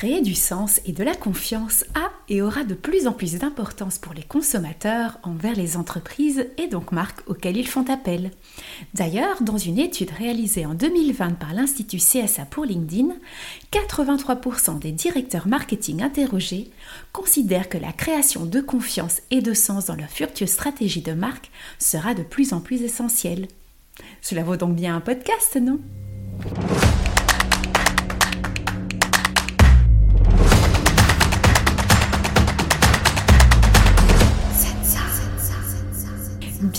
Créer du sens et de la confiance a et aura de plus en plus d'importance pour les consommateurs envers les entreprises et donc marques auxquelles ils font appel. D'ailleurs, dans une étude réalisée en 2020 par l'Institut CSA pour LinkedIn, 83% des directeurs marketing interrogés considèrent que la création de confiance et de sens dans leur future stratégie de marque sera de plus en plus essentielle. Cela vaut donc bien un podcast, non?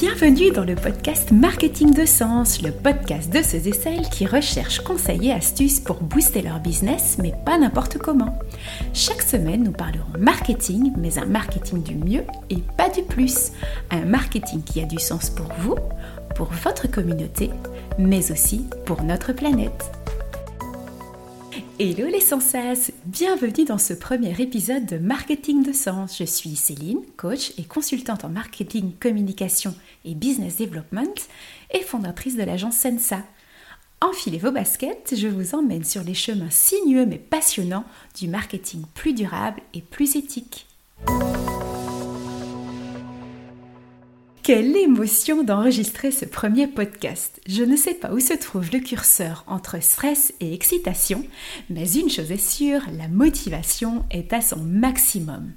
Bienvenue dans le podcast Marketing de Sens, le podcast de ceux et celles qui recherchent conseils et astuces pour booster leur business, mais pas n'importe comment. Chaque semaine, nous parlerons marketing, mais un marketing du mieux et pas du plus. Un marketing qui a du sens pour vous, pour votre communauté, mais aussi pour notre planète. Hello les sensas Bienvenue dans ce premier épisode de Marketing de Sens. Je suis Céline, coach et consultante en marketing, communication et business development et fondatrice de l'agence Sensa. Enfilez vos baskets, je vous emmène sur les chemins sinueux mais passionnants du marketing plus durable et plus éthique. Quelle émotion d'enregistrer ce premier podcast. Je ne sais pas où se trouve le curseur entre stress et excitation, mais une chose est sûre, la motivation est à son maximum.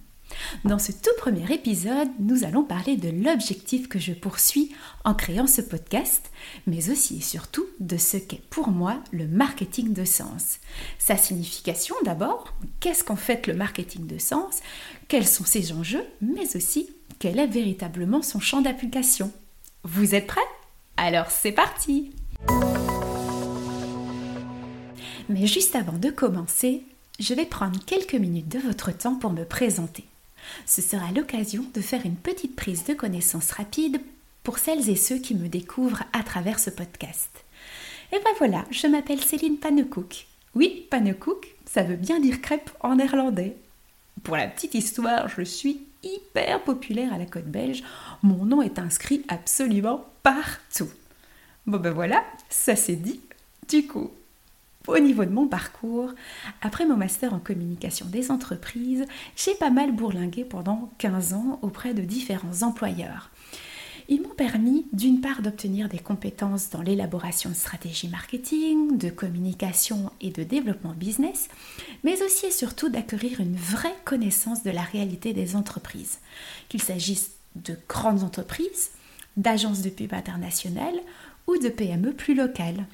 Dans ce tout premier épisode, nous allons parler de l'objectif que je poursuis en créant ce podcast, mais aussi et surtout de ce qu'est pour moi le marketing de sens. Sa signification d'abord, qu'est-ce qu'en fait le marketing de sens, quels sont ses enjeux, mais aussi quel est véritablement son champ d'application. Vous êtes prêts? Alors c'est parti Mais juste avant de commencer, je vais prendre quelques minutes de votre temps pour me présenter. Ce sera l'occasion de faire une petite prise de connaissance rapide pour celles et ceux qui me découvrent à travers ce podcast. Et ben voilà, je m'appelle Céline Pannekoek. Oui, Pannekoek, ça veut bien dire crêpe en néerlandais. Pour la petite histoire, je suis hyper populaire à la côte belge. Mon nom est inscrit absolument partout. Bon ben voilà, ça c'est dit. Du coup, au niveau de mon parcours, après mon master en communication des entreprises, j'ai pas mal bourlingué pendant 15 ans auprès de différents employeurs. Ils m'ont permis d'une part d'obtenir des compétences dans l'élaboration de stratégies marketing, de communication et de développement business, mais aussi et surtout d'acquérir une vraie connaissance de la réalité des entreprises, qu'il s'agisse de grandes entreprises, d'agences de pub internationales ou de PME plus locales.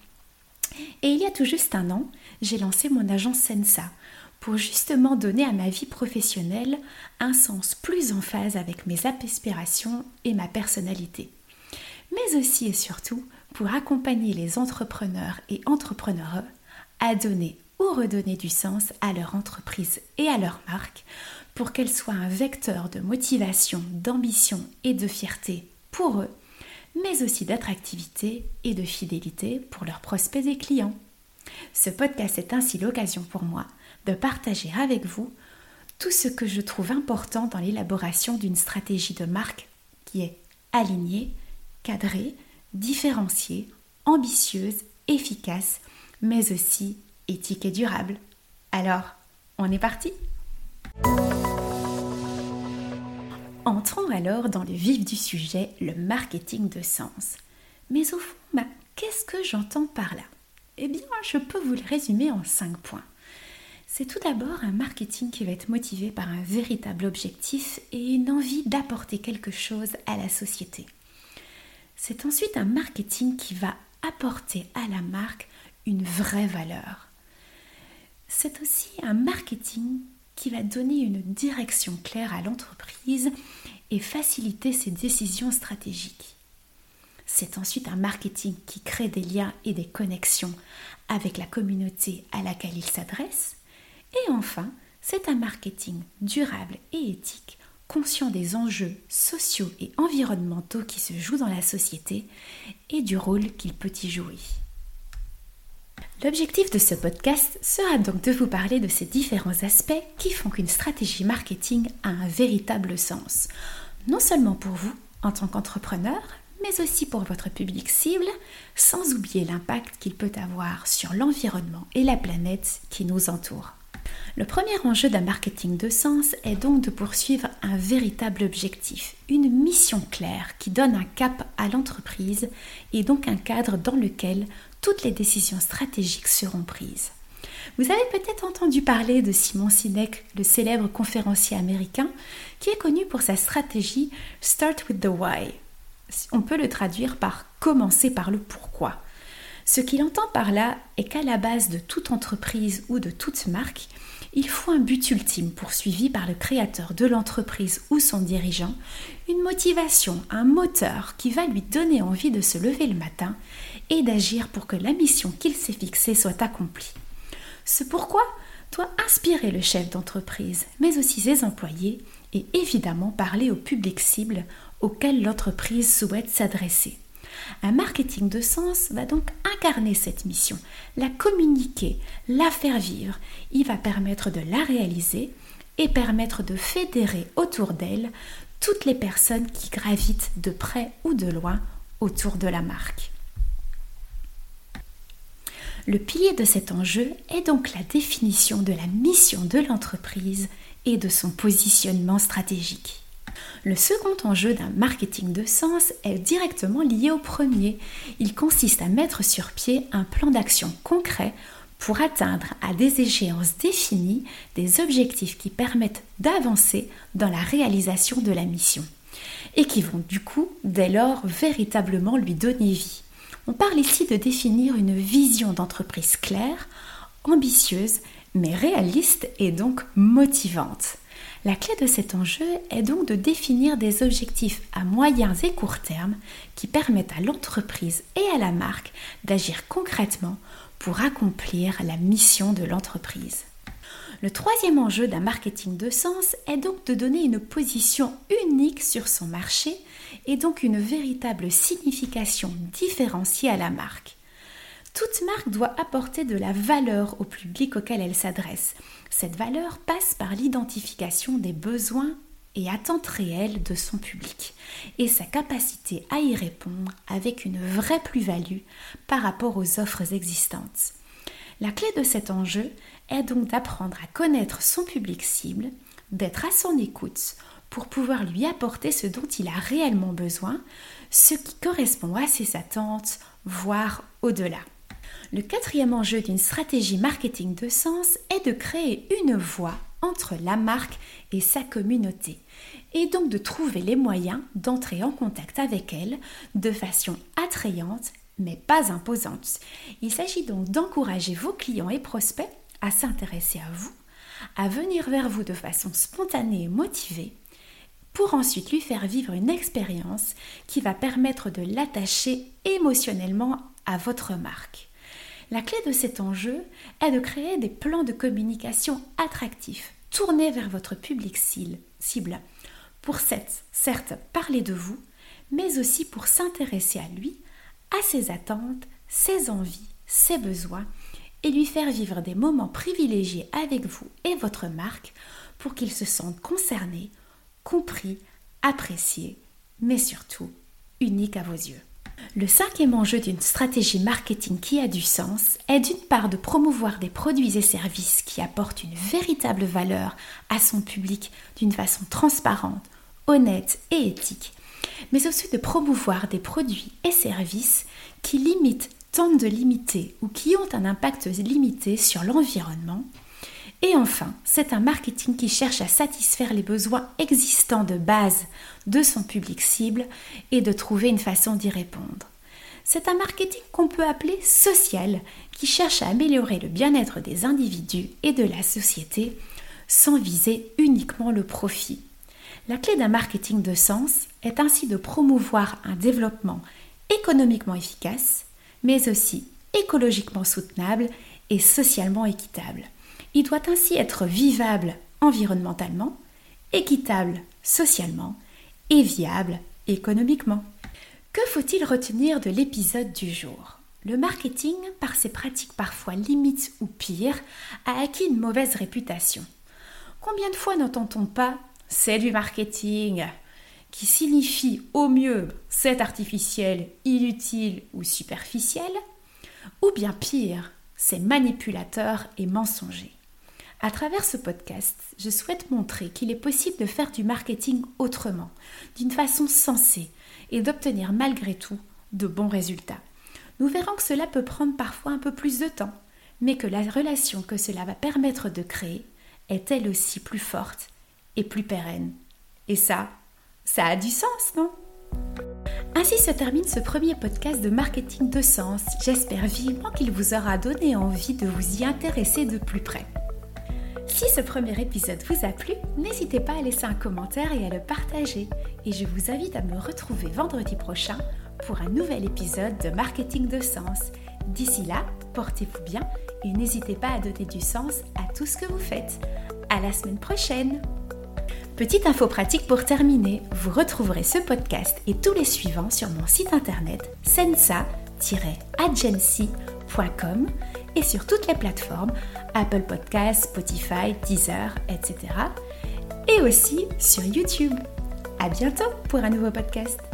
Et il y a tout juste un an, j'ai lancé mon agence Sensa pour justement donner à ma vie professionnelle un sens plus en phase avec mes aspirations et ma personnalité. Mais aussi et surtout pour accompagner les entrepreneurs et entrepreneureux à donner ou redonner du sens à leur entreprise et à leur marque pour qu'elle soit un vecteur de motivation, d'ambition et de fierté pour eux, mais aussi d'attractivité et de fidélité pour leurs prospects et clients. Ce podcast est ainsi l'occasion pour moi de partager avec vous tout ce que je trouve important dans l'élaboration d'une stratégie de marque qui est alignée, cadrée, différenciée, ambitieuse, efficace, mais aussi éthique et durable. Alors, on est parti Entrons alors dans le vif du sujet, le marketing de sens. Mais au fond, bah, qu'est-ce que j'entends par là? Eh bien, je peux vous le résumer en cinq points. C'est tout d'abord un marketing qui va être motivé par un véritable objectif et une envie d'apporter quelque chose à la société. C'est ensuite un marketing qui va apporter à la marque une vraie valeur. C'est aussi un marketing qui va donner une direction claire à l'entreprise et faciliter ses décisions stratégiques. C'est ensuite un marketing qui crée des liens et des connexions avec la communauté à laquelle il s'adresse et enfin, c'est un marketing durable et éthique, conscient des enjeux sociaux et environnementaux qui se jouent dans la société et du rôle qu'il peut y jouer. L'objectif de ce podcast sera donc de vous parler de ces différents aspects qui font qu'une stratégie marketing a un véritable sens, non seulement pour vous en tant qu'entrepreneur, mais aussi pour votre public cible, sans oublier l'impact qu'il peut avoir sur l'environnement et la planète qui nous entoure. Le premier enjeu d'un marketing de sens est donc de poursuivre un véritable objectif, une mission claire qui donne un cap à l'entreprise et donc un cadre dans lequel toutes les décisions stratégiques seront prises. Vous avez peut-être entendu parler de Simon Sinek, le célèbre conférencier américain, qui est connu pour sa stratégie Start with the Why. On peut le traduire par commencer par le pourquoi. Ce qu'il entend par là est qu'à la base de toute entreprise ou de toute marque, il faut un but ultime poursuivi par le créateur de l'entreprise ou son dirigeant, une motivation, un moteur qui va lui donner envie de se lever le matin et d'agir pour que la mission qu'il s'est fixée soit accomplie. Ce pourquoi doit inspirer le chef d'entreprise, mais aussi ses employés, et évidemment parler au public cible auquel l'entreprise souhaite s'adresser. Un marketing de sens va donc incarner cette mission, la communiquer, la faire vivre. Il va permettre de la réaliser et permettre de fédérer autour d'elle toutes les personnes qui gravitent de près ou de loin autour de la marque. Le pilier de cet enjeu est donc la définition de la mission de l'entreprise et de son positionnement stratégique. Le second enjeu d'un marketing de sens est directement lié au premier. Il consiste à mettre sur pied un plan d'action concret pour atteindre à des échéances définies des objectifs qui permettent d'avancer dans la réalisation de la mission et qui vont du coup dès lors véritablement lui donner vie. On parle ici de définir une vision d'entreprise claire, ambitieuse, mais réaliste et donc motivante. La clé de cet enjeu est donc de définir des objectifs à moyens et court terme qui permettent à l'entreprise et à la marque d'agir concrètement pour accomplir la mission de l'entreprise. Le troisième enjeu d'un marketing de sens est donc de donner une position unique sur son marché et donc une véritable signification différenciée à la marque. Toute marque doit apporter de la valeur au public auquel elle s'adresse. Cette valeur passe par l'identification des besoins et attentes réelles de son public et sa capacité à y répondre avec une vraie plus-value par rapport aux offres existantes. La clé de cet enjeu est donc d'apprendre à connaître son public cible, d'être à son écoute pour pouvoir lui apporter ce dont il a réellement besoin, ce qui correspond à ses attentes, voire au-delà. Le quatrième enjeu d'une stratégie marketing de sens est de créer une voie entre la marque et sa communauté, et donc de trouver les moyens d'entrer en contact avec elle de façon attrayante mais pas imposante. Il s'agit donc d'encourager vos clients et prospects à s'intéresser à vous, à venir vers vous de façon spontanée et motivée, pour ensuite lui faire vivre une expérience qui va permettre de l'attacher émotionnellement à votre marque. La clé de cet enjeu est de créer des plans de communication attractifs, tournés vers votre public cible, pour certes parler de vous, mais aussi pour s'intéresser à lui, à ses attentes, ses envies, ses besoins et lui faire vivre des moments privilégiés avec vous et votre marque pour qu'il se sente concerné, compris, apprécié, mais surtout unique à vos yeux. Le cinquième enjeu d'une stratégie marketing qui a du sens est d'une part de promouvoir des produits et services qui apportent une véritable valeur à son public d'une façon transparente, honnête et éthique, mais aussi de promouvoir des produits et services qui limitent tentent de limiter ou qui ont un impact limité sur l'environnement. Et enfin, c'est un marketing qui cherche à satisfaire les besoins existants de base de son public cible et de trouver une façon d'y répondre. C'est un marketing qu'on peut appeler social, qui cherche à améliorer le bien-être des individus et de la société sans viser uniquement le profit. La clé d'un marketing de sens est ainsi de promouvoir un développement économiquement efficace, mais aussi écologiquement soutenable et socialement équitable. Il doit ainsi être vivable environnementalement, équitable socialement et viable économiquement. Que faut-il retenir de l'épisode du jour? Le marketing, par ses pratiques parfois limites ou pires, a acquis une mauvaise réputation. Combien de fois n'entend-on pas c'est du marketing qui signifie au mieux c'est artificiel, inutile ou superficiel, ou bien pire, c'est manipulateur et mensonger. À travers ce podcast, je souhaite montrer qu'il est possible de faire du marketing autrement, d'une façon sensée, et d'obtenir malgré tout de bons résultats. Nous verrons que cela peut prendre parfois un peu plus de temps, mais que la relation que cela va permettre de créer est elle aussi plus forte et plus pérenne. Et ça, ça a du sens, non? Ainsi se termine ce premier podcast de marketing de sens. J'espère vivement qu'il vous aura donné envie de vous y intéresser de plus près. Si ce premier épisode vous a plu, n'hésitez pas à laisser un commentaire et à le partager. Et je vous invite à me retrouver vendredi prochain pour un nouvel épisode de Marketing de Sens. D'ici là, portez-vous bien et n'hésitez pas à donner du sens à tout ce que vous faites. À la semaine prochaine! Petite info pratique pour terminer, vous retrouverez ce podcast et tous les suivants sur mon site internet sensa-agency.com et sur toutes les plateformes Apple Podcasts, Spotify, Deezer, etc. Et aussi sur YouTube. À bientôt pour un nouveau podcast.